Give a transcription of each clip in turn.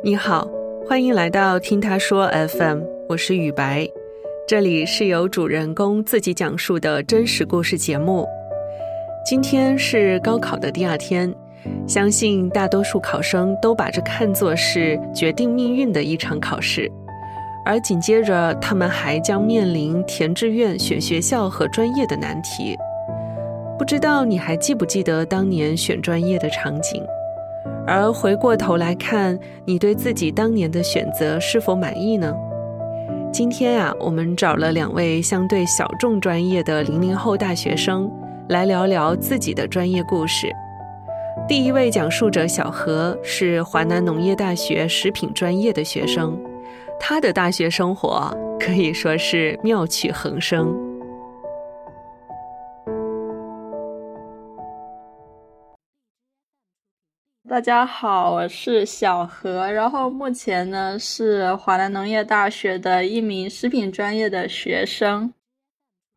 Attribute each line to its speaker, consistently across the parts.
Speaker 1: 你好，欢迎来到听他说 FM，我是雨白，这里是由主人公自己讲述的真实故事节目。今天是高考的第二天，相信大多数考生都把这看作是决定命运的一场考试，而紧接着他们还将面临填志愿、选学校和专业的难题。不知道你还记不记得当年选专业的场景？而回过头来看，你对自己当年的选择是否满意呢？今天啊，我们找了两位相对小众专业的零零后大学生，来聊聊自己的专业故事。第一位讲述者小何是华南农业大学食品专业的学生，他的大学生活可以说是妙趣横生。
Speaker 2: 大家好，我是小何，然后目前呢是华南农业大学的一名食品专业的学生。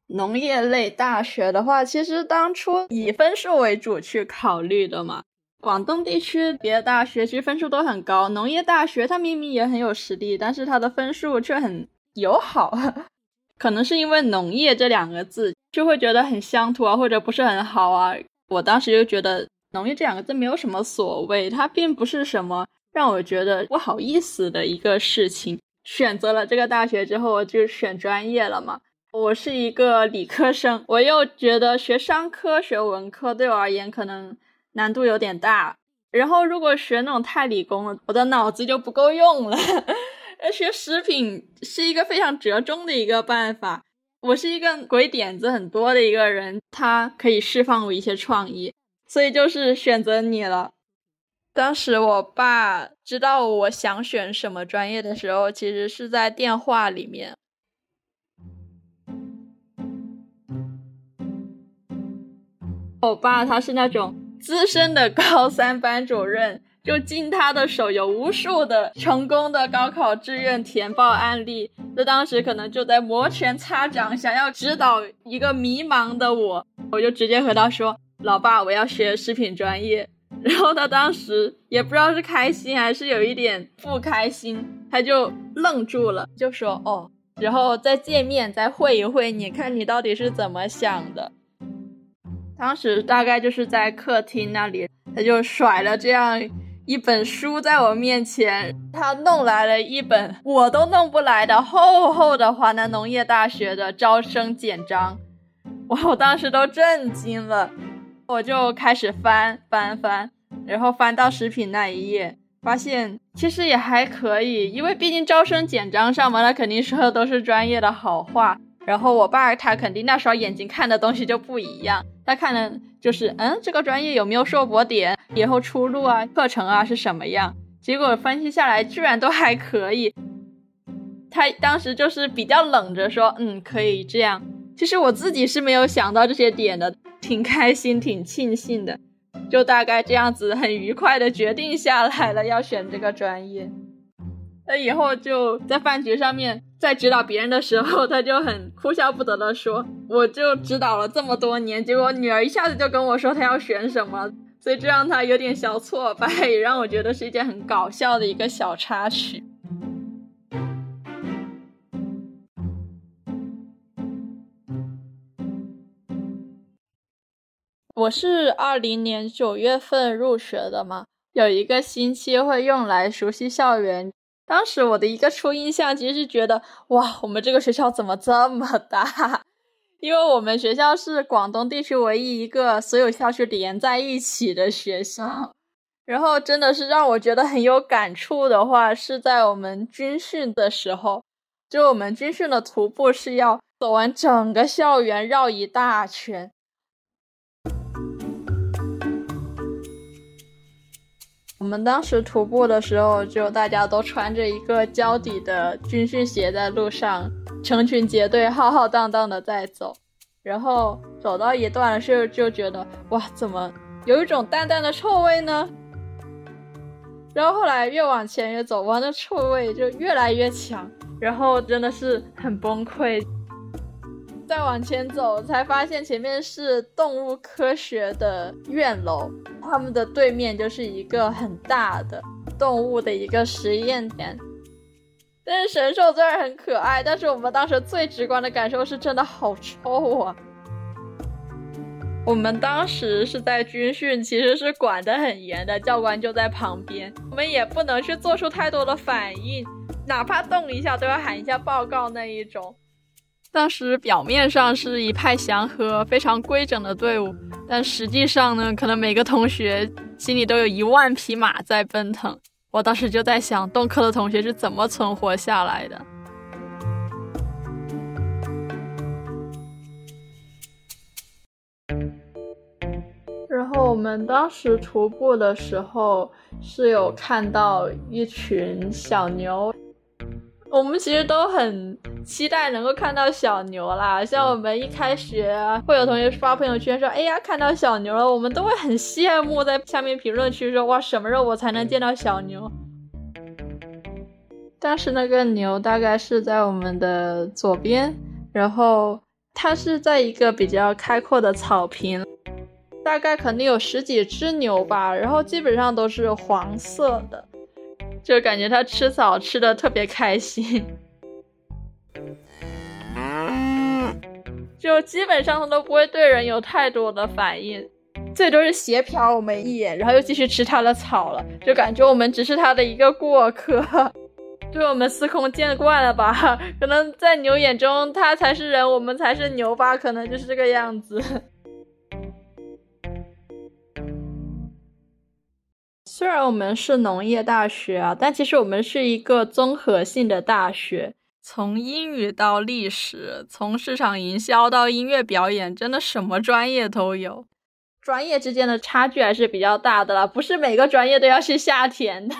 Speaker 2: 农业类大学的话，其实当初以分数为主去考虑的嘛。广东地区别的大学其实分数都很高，农业大学它明明也很有实力，但是它的分数却很友好。可能是因为农业这两个字就会觉得很乡土啊，或者不是很好啊。我当时就觉得。农业这两个字没有什么所谓，它并不是什么让我觉得不好意思的一个事情。选择了这个大学之后，我就选专业了嘛。我是一个理科生，我又觉得学商科、学文科对我而言可能难度有点大。然后如果学那种太理工了，我的脑子就不够用了。学食品是一个非常折中的一个办法。我是一个鬼点子很多的一个人，它可以释放我一些创意。所以就是选择你了。当时我爸知道我想选什么专业的时候，其实是在电话里面。我爸他是那种资深的高三班主任，就经他的手有无数的成功的高考志愿填报案例。那当时可能就在摩拳擦掌，想要指导一个迷茫的我，我就直接和他说。老爸，我要学食品专业。然后他当时也不知道是开心还是有一点不开心，他就愣住了，就说：“哦，然后再见面，再会一会，你看你到底是怎么想的？”当时大概就是在客厅那里，他就甩了这样一本书在我面前，他弄来了一本我都弄不来的厚厚的华南农业大学的招生简章，哇，我当时都震惊了。我就开始翻翻翻，然后翻到食品那一页，发现其实也还可以，因为毕竟招生简章上嘛，那肯定说的都是专业的好话。然后我爸他肯定那时候眼睛看的东西就不一样，他看的就是嗯，这个专业有没有硕博点，以后出路啊，课程啊是什么样。结果分析下来，居然都还可以。他当时就是比较冷着说，嗯，可以这样。其实我自己是没有想到这些点的。挺开心，挺庆幸的，就大概这样子，很愉快的决定下来了，要选这个专业。那以后就在饭局上面，在指导别人的时候，他就很哭笑不得的说：“我就指导了这么多年，结果女儿一下子就跟我说她要选什么，所以这让他有点小挫败，也让我觉得是一件很搞笑的一个小插曲。”我是二零年九月份入学的嘛，有一个星期会用来熟悉校园。当时我的一个初印象其实是觉得，哇，我们这个学校怎么这么大？因为我们学校是广东地区唯一一个所有校区连在一起的学校。然后真的是让我觉得很有感触的话，是在我们军训的时候，就我们军训的徒步是要走完整个校园，绕一大圈。我们当时徒步的时候，就大家都穿着一个胶底的军训鞋，在路上成群结队、浩浩荡荡的在走。然后走到一段的时候，就觉得哇，怎么有一种淡淡的臭味呢？然后后来越往前越走，哇，那臭味就越来越强，然后真的是很崩溃。再往前走，才发现前面是动物科学的院楼，他们的对面就是一个很大的动物的一个实验田。但是神兽虽然很可爱，但是我们当时最直观的感受是真的好臭啊！我们当时是在军训，其实是管得很严的，教官就在旁边，我们也不能去做出太多的反应，哪怕动一下都要喊一下报告那一种。当时表面上是一派祥和、非常规整的队伍，但实际上呢，可能每个同学心里都有一万匹马在奔腾。我当时就在想，动科的同学是怎么存活下来的。然后我们当时徒步的时候，是有看到一群小牛。我们其实都很期待能够看到小牛啦，像我们一开学会有同学发朋友圈说：“哎呀，看到小牛了！”我们都会很羡慕，在下面评论区说：“哇，什么时候我才能见到小牛？”当时那个牛大概是在我们的左边，然后它是在一个比较开阔的草坪，大概肯定有十几只牛吧，然后基本上都是黄色的。就感觉它吃草吃的特别开心，就基本上它都不会对人有太多的反应，最多是斜瞟我们一眼，然后又继续吃它的草了，就感觉我们只是它的一个过客，对我们司空见惯了吧？可能在牛眼中，它才是人，我们才是牛吧？可能就是这个样子。虽然我们是农业大学啊，但其实我们是一个综合性的大学，从英语到历史，从市场营销到音乐表演，真的什么专业都有。专业之间的差距还是比较大的啦，不是每个专业都要去下田的。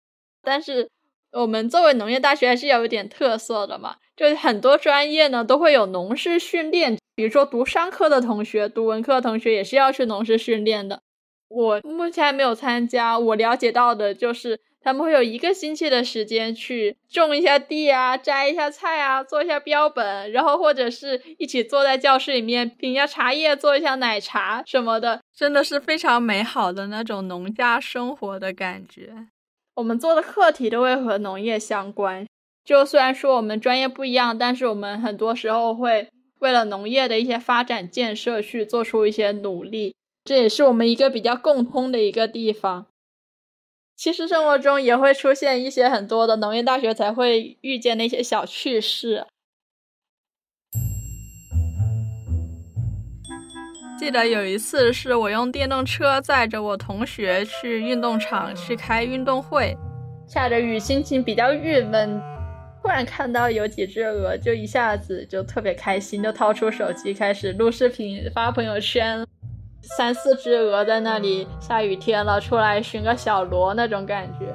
Speaker 2: 但是我们作为农业大学，还是要有点特色的嘛。就很多专业呢都会有农事训练，比如说读商科的同学、读文科的同学也是要去农事训练的。我目前还没有参加，我了解到的就是他们会有一个星期的时间去种一下地啊，摘一下菜啊，做一下标本，然后或者是一起坐在教室里面品一下茶叶，做一下奶茶什么的，真的是非常美好的那种农家生活的感觉。我们做的课题都会和农业相关，就虽然说我们专业不一样，但是我们很多时候会为了农业的一些发展建设去做出一些努力。这也是我们一个比较共通的一个地方。其实生活中也会出现一些很多的农业大学才会遇见的一些小趣事。记得有一次是我用电动车载着我同学去运动场去开运动会，下着雨，心情比较郁闷，突然看到有几只鹅，就一下子就特别开心，就掏出手机开始录视频发朋友圈。三四只鹅在那里，下雨天了，出来寻个小螺那种感觉。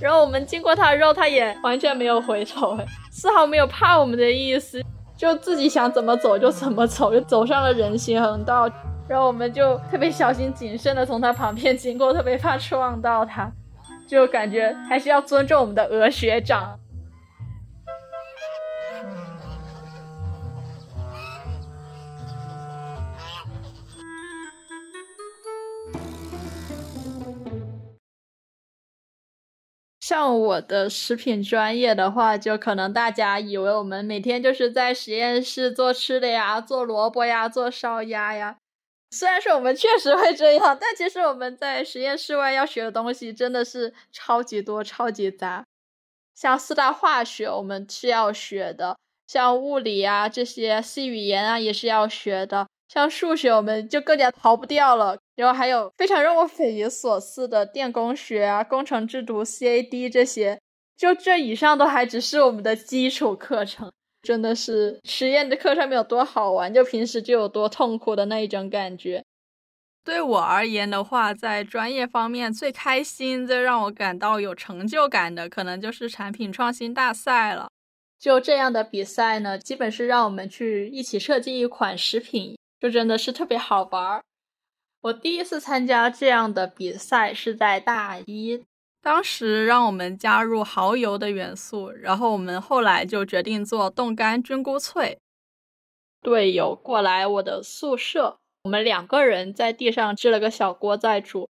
Speaker 2: 然后我们经过它的时候，它也完全没有回头，丝毫没有怕我们的意思，就自己想怎么走就怎么走，就走上了人行横道。然后我们就特别小心谨慎的从它旁边经过，特别怕撞到它，就感觉还是要尊重我们的鹅学长。像我的食品专业的话，就可能大家以为我们每天就是在实验室做吃的呀，做萝卜呀，做烧鸭呀。虽然说我们确实会这样，但其实我们在实验室外要学的东西真的是超级多、超级杂。像四大化学，我们是要学的；像物理啊这些 C 语言啊，也是要学的。像数学，我们就更加逃不掉了。然后还有非常让我匪夷所思的电工学啊、工程制图、CAD 这些，就这以上都还只是我们的基础课程。真的是实验的课上面有多好玩，就平时就有多痛苦的那一种感觉。对我而言的话，在专业方面最开心、最让我感到有成就感的，可能就是产品创新大赛了。就这样的比赛呢，基本是让我们去一起设计一款食品。就真的是特别好玩儿。我第一次参加这样的比赛是在大一，当时让我们加入蚝油的元素，然后我们后来就决定做冻干菌菇脆。队友过来我的宿舍，我们两个人在地上支了个小锅在煮。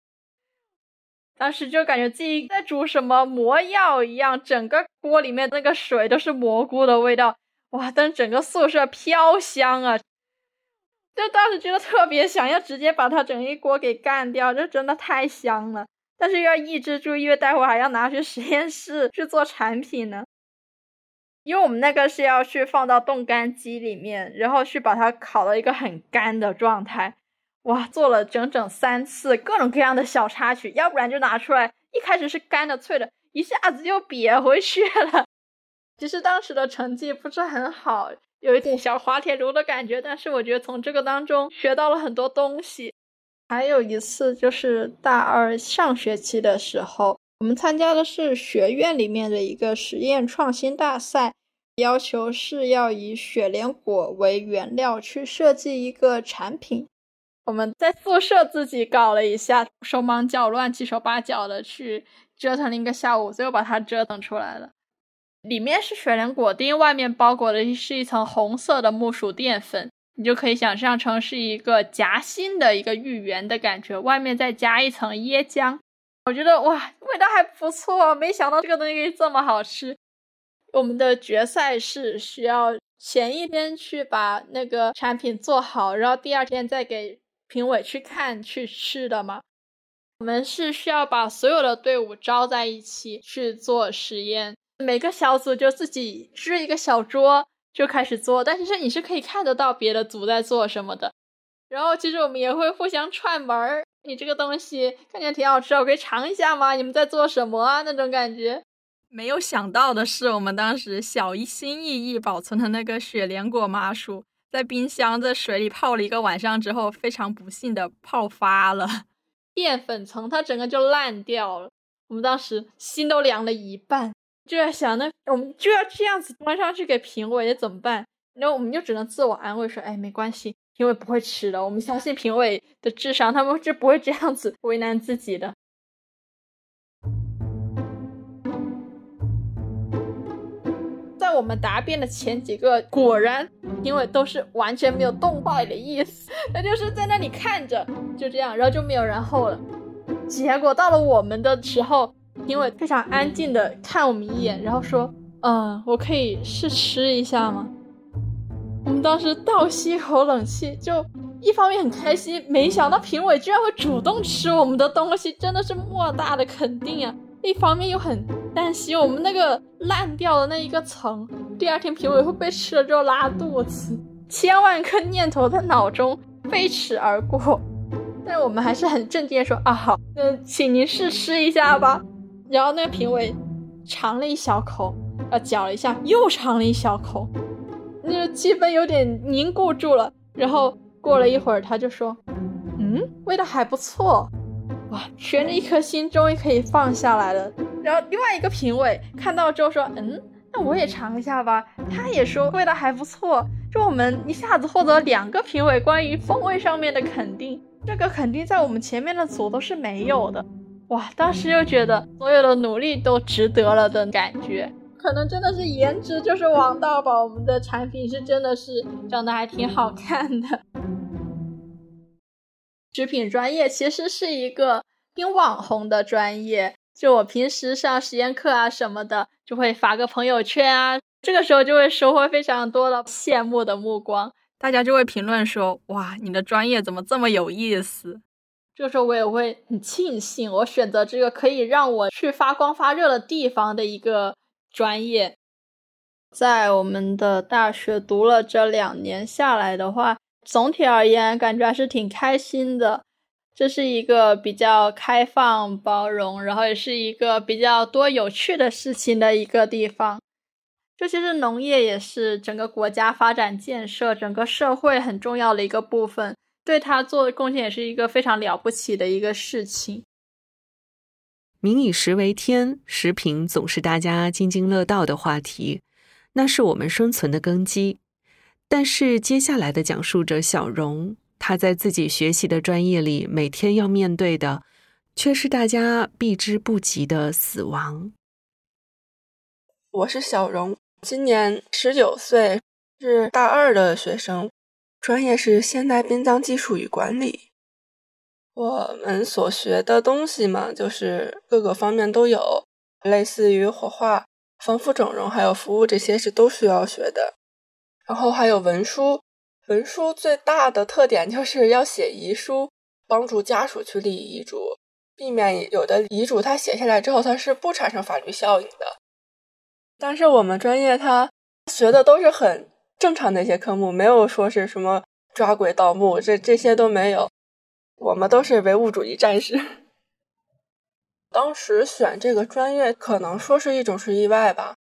Speaker 2: 当时就感觉自己在煮什么魔药一样，整个锅里面那个水都是蘑菇的味道，哇！但整个宿舍飘香啊，就当时觉得特别想要直接把它整一锅给干掉，这真的太香了。但是又要抑制住，因为待会还要拿去实验室去做产品呢。因为我们那个是要去放到冻干机里面，然后去把它烤到一个很干的状态。哇，做了整整三次各种各样的小插曲，要不然就拿出来，一开始是干的脆的，一下子就瘪回去了。其实当时的成绩不是很好，有一点小滑铁卢的感觉，但是我觉得从这个当中学到了很多东西。还有一次就是大二上学期的时候，我们参加的是学院里面的一个实验创新大赛，要求是要以雪莲果为原料去设计一个产品。我们在宿舍自己搞了一下，手忙脚乱、七手八脚的去折腾了一个下午，最后把它折腾出来了。里面是雪莲果丁，外面包裹的是一层红色的木薯淀粉，你就可以想象成是一个夹心的一个芋圆的感觉，外面再加一层椰浆。我觉得哇，味道还不错，没想到这个东西这么好吃。我们的决赛是需要前一天去把那个产品做好，然后第二天再给。评委去看去吃的吗？我们是需要把所有的队伍招在一起去做实验，每个小组就自己支一个小桌就开始做，但其实你是可以看得到别的组在做什么的。然后其实我们也会互相串门儿，你这个东西看起来挺好吃，我可以尝一下吗？你们在做什么啊？那种感觉。
Speaker 3: 没有想到的是，我们当时小心翼翼保存的那个雪莲果麻薯。在冰箱在水里泡了一个晚上之后，非常不幸的泡发了，
Speaker 2: 淀粉层它整个就烂掉了。我们当时心都凉了一半，就在想，那我们就要这样子端上去给评委，怎么办？然后我们就只能自我安慰说，哎，没关系，评委不会吃的，我们相信评委的智商，他们是不会这样子为难自己的。在我们答辩的前几个，果然评委都是完全没有动坏的意思，那就是在那里看着，就这样，然后就没有然后了。结果到了我们的时候，评委非常安静的看我们一眼，然后说：“嗯，我可以试吃一下吗？”我们当时倒吸一口冷气，就一方面很开心，没想到评委居然会主动吃我们的东西，真的是莫大的肯定啊！一方面又很担心我们那个烂掉的那一个层，第二天评委会被吃了之后拉肚子，千万个念头在脑中飞驰而过。但是我们还是很镇定说啊好，那请您试吃一下吧。然后那个评委尝了一小口，呃，嚼了一下，又尝了一小口，那个气氛有点凝固住了。然后过了一会儿，他就说，嗯，味道还不错。哇，悬着一颗心终于可以放下来了。然后另外一个评委看到之后说：“嗯，那我也尝一下吧。”他也说味道还不错。就我们一下子获得两个评委关于风味上面的肯定，这个肯定在我们前面的组都是没有的。哇，当时就觉得所有的努力都值得了的感觉。可能真的是颜值就是王道吧。我们的产品是真的是长得还挺好看的。食品专业其实是一个挺网红的专业，就我平时上实验课啊什么的，就会发个朋友圈啊，这个时候就会收获非常多的羡慕的目光，
Speaker 3: 大家就会评论说：“哇，你的专业怎么这么有意思？”
Speaker 2: 这个时候我也会很庆幸，我选择这个可以让我去发光发热的地方的一个专业。在我们的大学读了这两年下来的话。总体而言，感觉还是挺开心的。这是一个比较开放、包容，然后也是一个比较多有趣的事情的一个地方。这其实农业也是整个国家发展建设、整个社会很重要的一个部分，对他做的贡献也是一个非常了不起的一个事情。
Speaker 1: 民以食为天，食品总是大家津津乐道的话题，那是我们生存的根基。但是接下来的讲述者小荣，他在自己学习的专业里，每天要面对的，却是大家避之不及的死亡。
Speaker 4: 我是小荣，今年十九岁，是大二的学生，专业是现代殡葬技术与管理。我们所学的东西嘛，就是各个方面都有，类似于火化、防腐整容还有服务这些是都需要学的。然后还有文书，文书最大的特点就是要写遗书，帮助家属去立遗嘱，避免有的遗嘱他写下来之后他是不产生法律效应的。但是我们专业他学的都是很正常的一些科目，没有说是什么抓鬼盗墓，这这些都没有。我们都是唯物主义战士。当时选这个专业，可能说是一种是意外吧。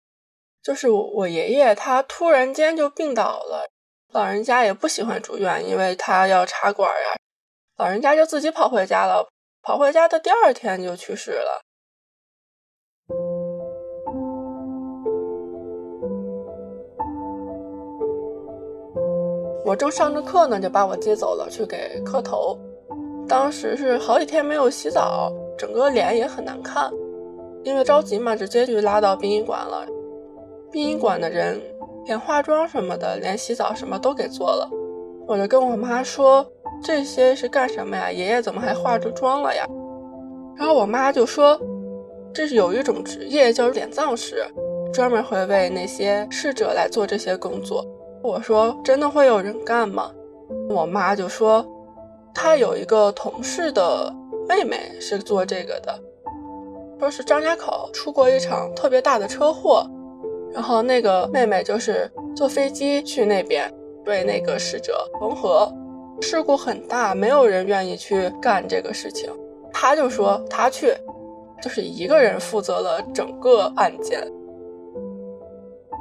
Speaker 4: 就是我爷爷他突然间就病倒了，老人家也不喜欢住院，因为他要插管呀。老人家就自己跑回家了，跑回家的第二天就去世了。我正上着课呢，就把我接走了去给磕头。当时是好几天没有洗澡，整个脸也很难看，因为着急嘛，直接就拉到殡仪馆了。殡仪馆的人连化妆什么的，连洗澡什么都给做了。我就跟我妈说：“这些是干什么呀？爷爷怎么还化着妆了呀？”然后我妈就说：“这是有一种职业叫殓葬师，专门会为那些逝者来做这些工作。”我说：“真的会有人干吗？”我妈就说。她有一个同事的妹妹是做这个的，说是张家口出过一场特别大的车祸，然后那个妹妹就是坐飞机去那边为那个逝者缝合，事故很大，没有人愿意去干这个事情，她就说她去，就是一个人负责了整个案件，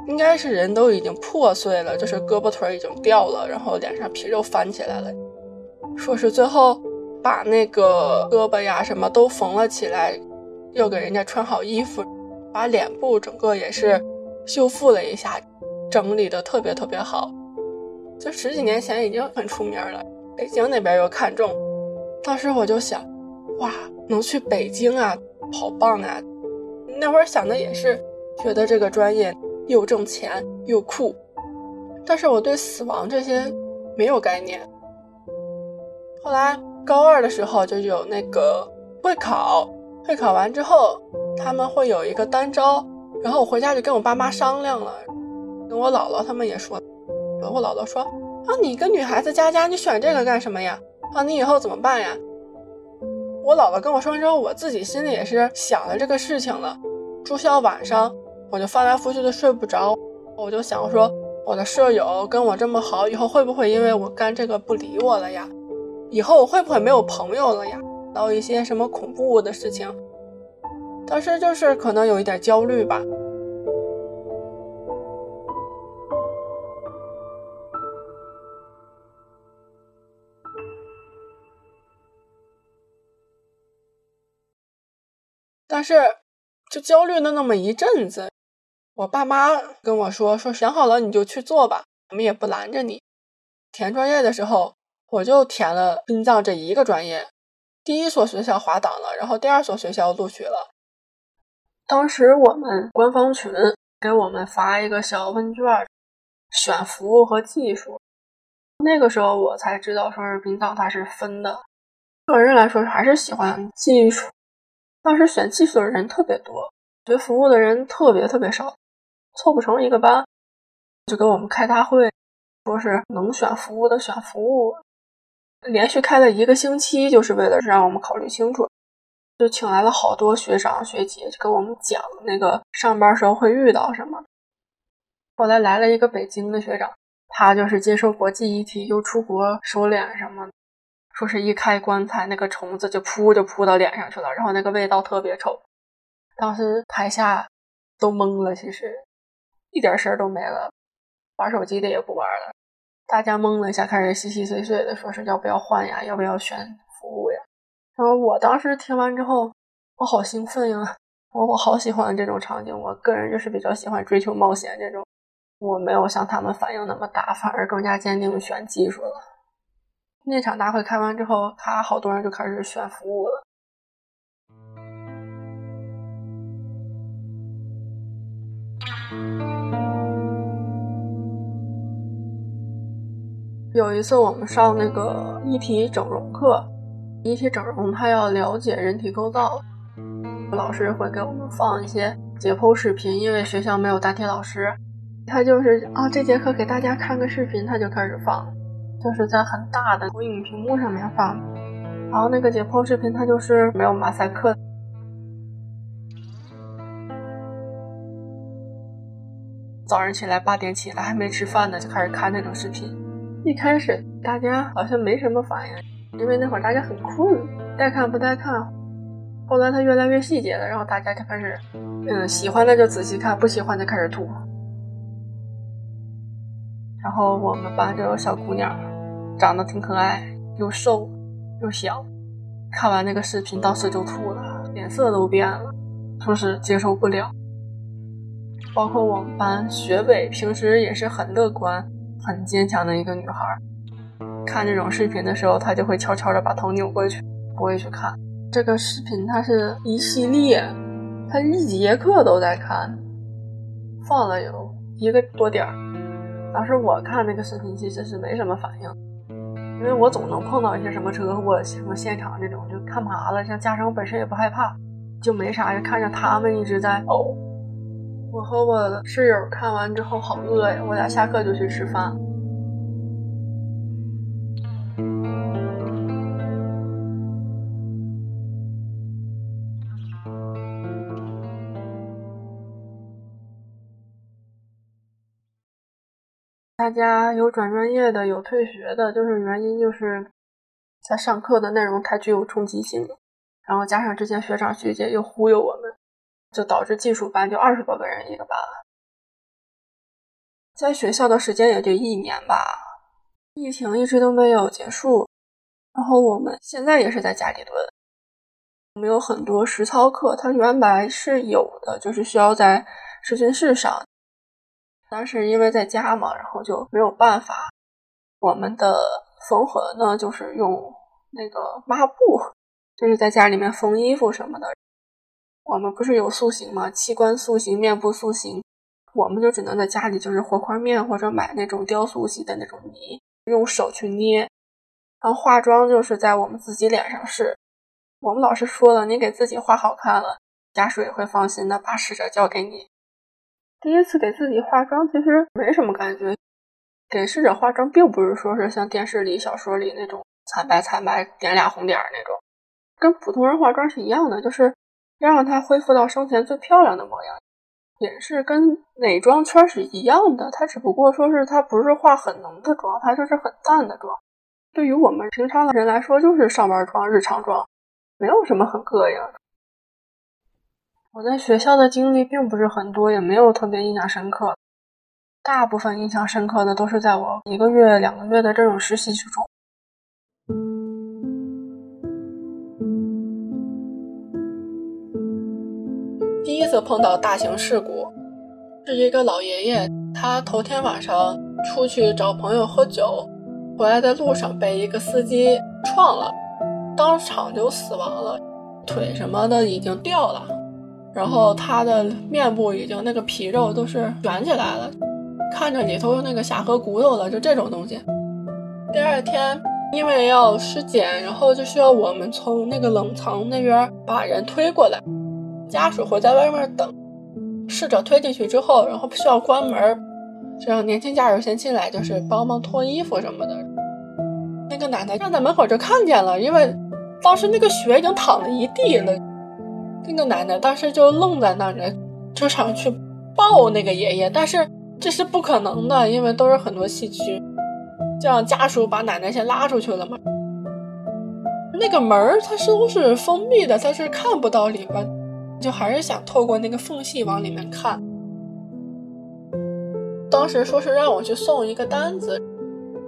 Speaker 4: 应该是人都已经破碎了，就是胳膊腿已经掉了，然后脸上皮肉翻起来了。说是最后把那个胳膊呀什么都缝了起来，又给人家穿好衣服，把脸部整个也是修复了一下，整理的特别特别好。就十几年前已经很出名了，北京那边又看中，当时我就想，哇，能去北京啊，好棒啊！那会儿想的也是，觉得这个专业又挣钱又酷，但是我对死亡这些没有概念。后来高二的时候就有那个会考，会考完之后他们会有一个单招，然后我回家就跟我爸妈商量了，跟我姥姥他们也说，我姥姥说啊，你一个女孩子家家，你选这个干什么呀？啊，你以后怎么办呀？我姥姥跟我说完之后，我自己心里也是想了这个事情了。住校晚上我就翻来覆去的睡不着，我就想说，我的舍友跟我这么好，以后会不会因为我干这个不理我了呀？以后我会不会没有朋友了呀？到一些什么恐怖的事情，当时就是可能有一点焦虑吧。但是就焦虑了那么一阵子，我爸妈跟我说：“说想好了你就去做吧，我们也不拦着你。”填专业的时候。我就填了殡葬这一个专业，第一所学校滑档了，然后第二所学校录取了。当时我们官方群给我们发一个小问卷，选服务和技术。那个时候我才知道，说是殡葬它是分的。个人来说还是喜欢技术，当时选技术的人特别多，学服务的人特别特别少，凑不成一个班，就给我们开大会，说是能选服务的选服务。连续开了一个星期，就是为了让我们考虑清楚，就请来了好多学长学姐，就给我们讲那个上班时候会遇到什么。后来来了一个北京的学长，他就是接受国际遗体，又出国收敛什么，说是一开棺材，那个虫子就扑就扑到脸上去了，然后那个味道特别臭。当时台下都懵了，其实一点声都没了，玩手机的也不玩了。大家懵了一下，开始稀稀碎碎的说是要不要换呀，要不要选服务呀？然后我当时听完之后，我好兴奋呀！我我好喜欢这种场景，我个人就是比较喜欢追求冒险这种。我没有像他们反应那么大，反而更加坚定选技术了。那场大会开完之后，他好多人就开始选服务了。有一次我们上那个遗体整容课，仪体整容，他要了解人体构造，老师会给我们放一些解剖视频，因为学校没有答题老师，他就是啊，这节课给大家看个视频，他就开始放，就是在很大的投影屏幕上面放，然后那个解剖视频它就是没有马赛克。早上起来八点起来还没吃饭呢，就开始看那种视频。一开始大家好像没什么反应，因为那会儿大家很困，带看不带看。后来他越来越细节了，然后大家就开始，嗯，喜欢的就仔细看，不喜欢的开始吐。然后我们班就有小姑娘，长得挺可爱，又瘦又小，看完那个视频当时就吐了，脸色都变了，说是接受不了。包括我们班学伟，平时也是很乐观、很坚强的一个女孩。看这种视频的时候，她就会悄悄的把头扭过去，不会去看。这个视频它是一系列，她一节课都在看，放了有一个多点儿。当时我看那个视频其实是没什么反应，因为我总能碰到一些什么车祸、什么现场这种，就看麻了。像家长本身也不害怕，就没啥，就看着他们一直在呕。我和我室友看完之后好饿呀，我俩下课就去吃饭。大家有转专业的，有退学的，就是原因就是在上课的内容太具有冲击性了，然后加上之前学长学姐又忽悠我们。就导致技术班就二十多个人一个班，在学校的时间也就一年吧。疫情一直都没有结束，然后我们现在也是在家里蹲。我们有很多实操课，它原来是有的，就是需要在实训室上，但是因为在家嘛，然后就没有办法。我们的缝合呢，就是用那个抹布，就是在家里面缝衣服什么的。我们不是有塑形吗？器官塑形、面部塑形，我们就只能在家里，就是和块面或者买那种雕塑系的那种泥，用手去捏。然后化妆就是在我们自己脸上试。我们老师说了，你给自己画好看了，家属也会放心的把使者交给你。第一次给自己化妆其实没什么感觉，给逝者化妆并不是说是像电视里、小说里那种惨白惨白，点俩红点儿那种，跟普通人化妆是一样的，就是。要让它恢复到生前最漂亮的模样，也是跟美妆圈是一样的。它只不过说是它不是化很浓的妆，它就是很淡的妆。对于我们平常的人来说，就是上班妆、日常妆，没有什么很膈应的。我在学校的经历并不是很多，也没有特别印象深刻。大部分印象深刻的都是在我一个月、两个月的这种实习之中。第一次碰到大型事故，是一个老爷爷，他头天晚上出去找朋友喝酒，回来的路上被一个司机撞了，当场就死亡了，腿什么的已经掉了，然后他的面部已经那个皮肉都是卷起来了，看着里头那个下颌骨头了，就这种东西。第二天因为要尸检，然后就需要我们从那个冷藏那边把人推过来。家属会在外面等，逝者推进去之后，然后需要关门，就让年轻家属先进来，就是帮忙脱衣服什么的。那个奶奶站在门口就看见了，因为当时那个血已经淌了一地了。那个奶奶当时就愣在那儿，就想去抱那个爷爷，但是这是不可能的，因为都是很多细菌。这样家属把奶奶先拉出去了嘛。那个门儿它似乎是封闭的，它是看不到里边。就还是想透过那个缝隙往里面看。当时说是让我去送一个单子，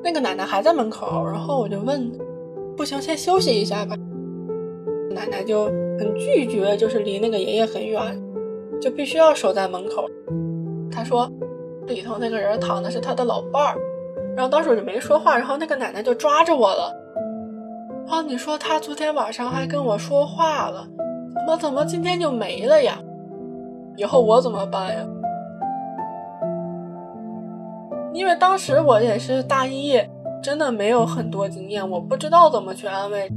Speaker 4: 那个奶奶还在门口，然后我就问，不行，先休息一下吧。奶奶就很拒绝，就是离那个爷爷很远，就必须要守在门口。她说里头那个人躺的是他的老伴儿，然后当时我就没说话，然后那个奶奶就抓着我了。啊，你说他昨天晚上还跟我说话了。我怎么今天就没了呀？以后我怎么办呀？因为当时我也是大一，真的没有很多经验，我不知道怎么去安慰。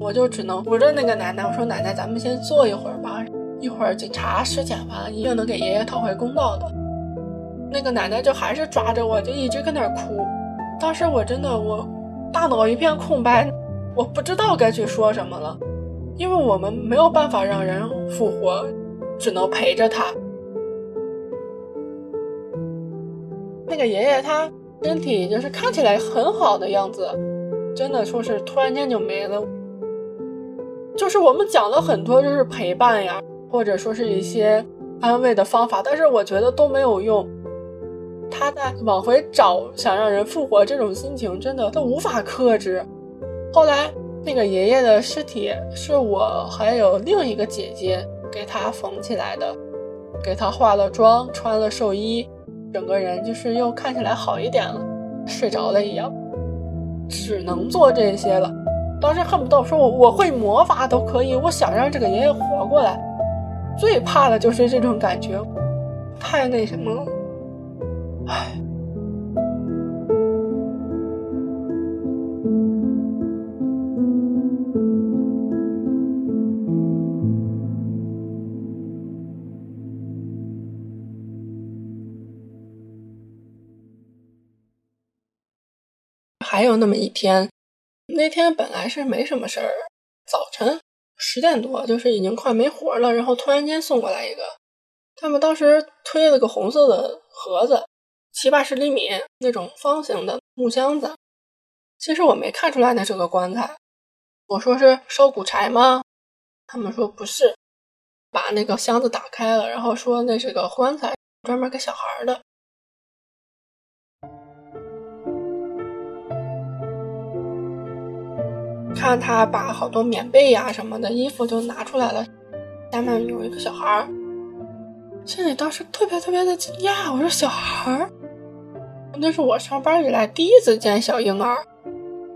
Speaker 4: 我就只能扶着那个奶奶，我说奶奶，咱们先坐一会儿吧，一会儿警察尸检完了，一定能给爷爷讨回公道的。那个奶奶就还是抓着我，就一直跟那儿哭。当时我真的我大脑一片空白，我不知道该去说什么了，因为我们没有办法让人复活，只能陪着他。那个爷爷他身体就是看起来很好的样子，真的说是突然间就没了。就是我们讲了很多，就是陪伴呀，或者说是一些安慰的方法，但是我觉得都没有用。他在往回找，想让人复活，这种心情真的他无法克制。后来那个爷爷的尸体是我还有另一个姐姐给他缝起来的，给他化了妆，穿了寿衣，整个人就是又看起来好一点了，睡着了一样。只能做这些了。当时恨不得说我我会魔法都可以，我想让这个爷爷活过来。最怕的就是这种感觉，太那什么了。唉，还有那么一天，那天本来是没什么事儿，早晨十点多，就是已经快没活了，然后突然间送过来一个，他们当时推了个红色的盒子。七八十厘米那种方形的木箱子，其实我没看出来那是个棺材。我说是烧骨柴吗？他们说不是，把那个箱子打开了，然后说那是个棺材，专门给小孩的。看他把好多棉被呀什么的衣服都拿出来了，下面有一个小孩儿，心里当时特别特别的惊讶。我说小孩儿。那是我上班以来第一次见小婴儿，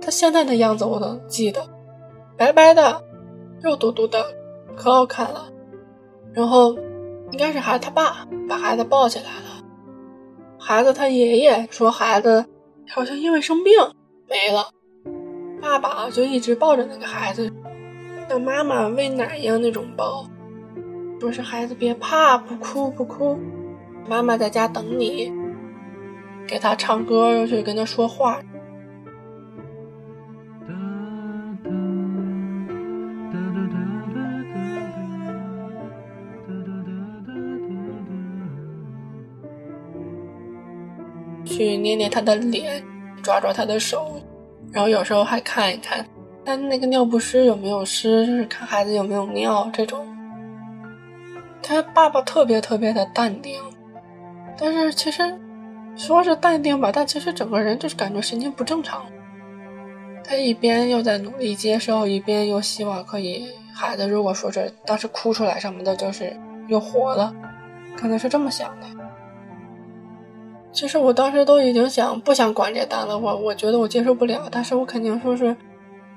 Speaker 4: 他现在的样子我都记得，白白的，肉嘟嘟的，可好看了。然后应该是孩子他爸把孩子抱起来了，孩子他爷爷说孩子好像因为生病没了，爸爸就一直抱着那个孩子，像妈妈喂奶一样那种抱，说是孩子别怕，不哭不哭，妈妈在家等你。给他唱歌，又去跟他说话。去捏捏他的脸，抓抓他的手，然后有时候还看一看他那个尿不湿有没有湿，就是看孩子有没有尿这种。他爸爸特别特别的淡定，但是其实。说是淡定吧，但其实整个人就是感觉神经不正常。他一边又在努力接受，一边又希望可以孩子，如果说是当时哭出来什么的，就是又活了，可能是这么想的。其实我当时都已经想不想管这单了，我我觉得我接受不了，但是我肯定说是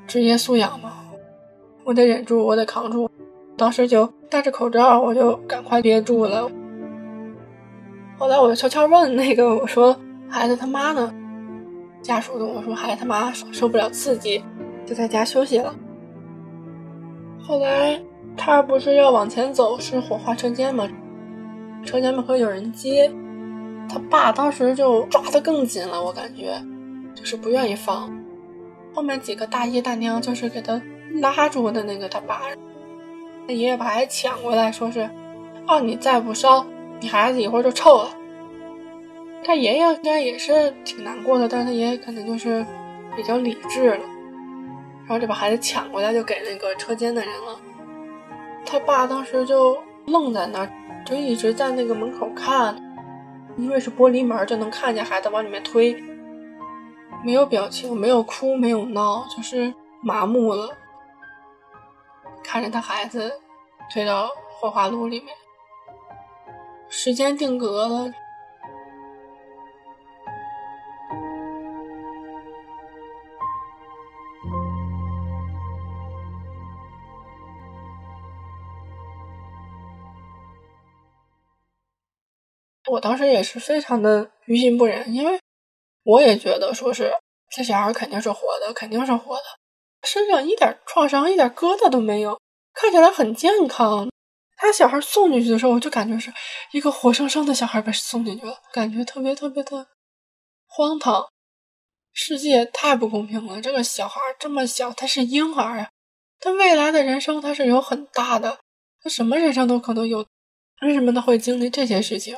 Speaker 4: 职业素养嘛，我得忍住，我得扛住。当时就戴着口罩，我就赶快憋住了。后来我就悄悄问那个我说孩子他妈呢？家属跟我说孩子他妈受不了刺激，就在家休息了。后来他不是要往前走是火化车间吗？车间门口有人接，他爸当时就抓得更紧了，我感觉就是不愿意放。后面几个大姨大娘就是给他拉住的那个他爸，他爷爷把孩子抢过来说是，哦你再不烧。你孩子一会儿就臭了，他爷爷应该也是挺难过的，但是他爷爷可能就是比较理智了，然后就把孩子抢过来就给那个车间的人了。他爸当时就愣在那儿，就一直在那个门口看，因为是玻璃门，就能看见孩子往里面推，没有表情，没有哭，没有闹，就是麻木了，看着他孩子推到火化炉里面。时间定格了。我当时也是非常的于心不忍，因为我也觉得说是这小孩肯定是活的，肯定是活的。身上一点创伤、一点疙瘩都没有，看起来很健康。他小孩送进去的时候，我就感觉是一个活生生的小孩被送进去了，感觉特别特别的荒唐。世界太不公平了！这个小孩这么小，他是婴儿呀，他未来的人生他是有很大的，他什么人生都可能有，为什么他会经历这些事情？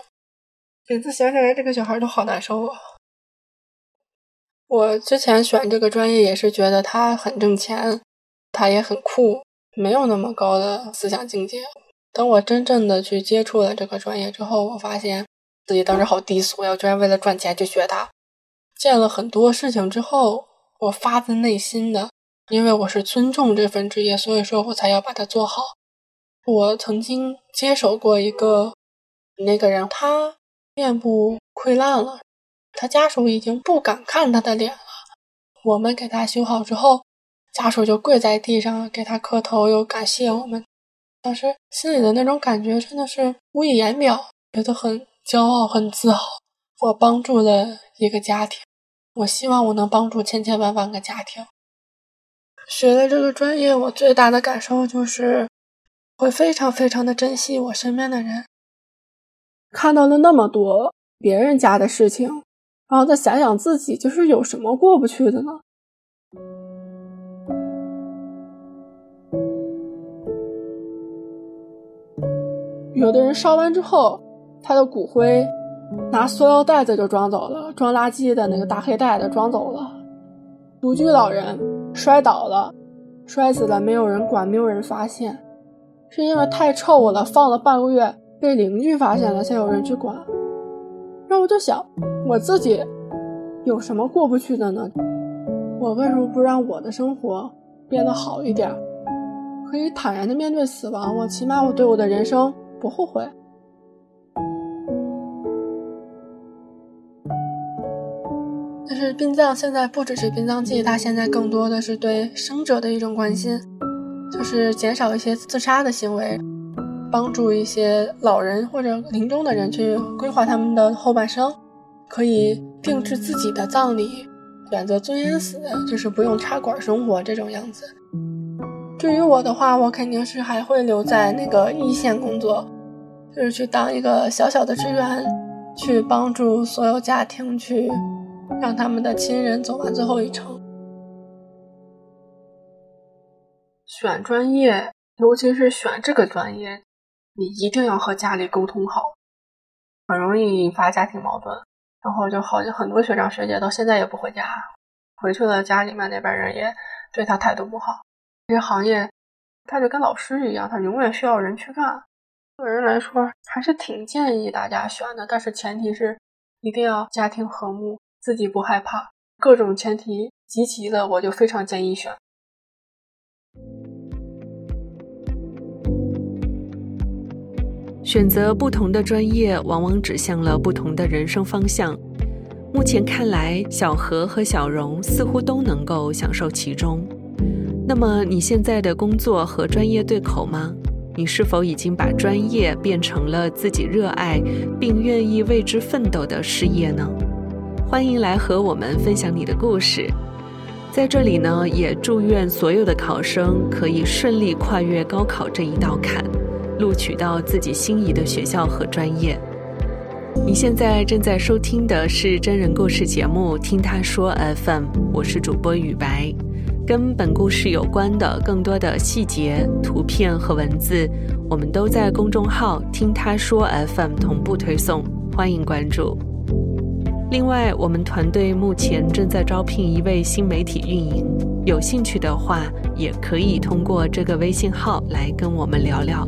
Speaker 4: 每次想起来，这个小孩都好难受啊。我之前选这个专业也是觉得他很挣钱，他也很酷，没有那么高的思想境界。等我真正的去接触了这个专业之后，我发现自己当时好低俗呀！我居然为了赚钱去学它。见了很多事情之后，我发自内心的，因为我是尊重这份职业，所以说我才要把它做好。我曾经接手过一个那个人，他面部溃烂了，他家属已经不敢看他的脸了。我们给他修好之后，家属就跪在地上给他磕头，又感谢我们。当时心里的那种感觉真的是无以言表，觉得很骄傲、很自豪。我帮助了一个家庭，我希望我能帮助千千万万个家庭。学了这个专业，我最大的感受就是会非常非常的珍惜我身边的人。看到了那么多别人家的事情，然后再想想自己，就是有什么过不去的呢？有的人烧完之后，他的骨灰拿塑料袋子就装走了，装垃圾的那个大黑袋子装走了。独居老人摔倒了，摔死了，没有人管，没有人发现，是因为太臭了，放了半个月，被邻居发现了，才有人去管。然后我就想，我自己有什么过不去的呢？我为什么不让我的生活变得好一点，可以坦然的面对死亡？我起码我对我的人生。不后悔。但是殡葬现在不只是殡葬祭，它现在更多的是对生者的一种关心，就是减少一些自杀的行为，帮助一些老人或者临终的人去规划他们的后半生，可以定制自己的葬礼，选择尊严死，就是不用插管生活这种样子。至于我的话，我肯定是还会留在那个一线工作，就是去当一个小小的职员，去帮助所有家庭，去让他们的亲人走完最后一程。选专业，尤其是选这个专业，你一定要和家里沟通好，很容易引发家庭矛盾。然后就好像很多学长学姐到现在也不回家，回去了家里面那边人也对他态度不好。这行业，他就跟老师一样，他永远需要人去干。个人来说，还是挺建议大家选的，但是前提是一定要家庭和睦，自己不害怕。各种前提集齐了，我就非常建议选。
Speaker 1: 选择不同的专业，往往指向了不同的人生方向。目前看来，小何和小荣似乎都能够享受其中。那么你现在的工作和专业对口吗？你是否已经把专业变成了自己热爱并愿意为之奋斗的事业呢？欢迎来和我们分享你的故事。在这里呢，也祝愿所有的考生可以顺利跨越高考这一道坎，录取到自己心仪的学校和专业。你现在正在收听的是真人故事节目《听他说 FM》，我是主播雨白。跟本故事有关的更多的细节、图片和文字，我们都在公众号“听他说 FM” 同步推送，欢迎关注。另外，我们团队目前正在招聘一位新媒体运营，有兴趣的话，也可以通过这个微信号来跟我们聊聊。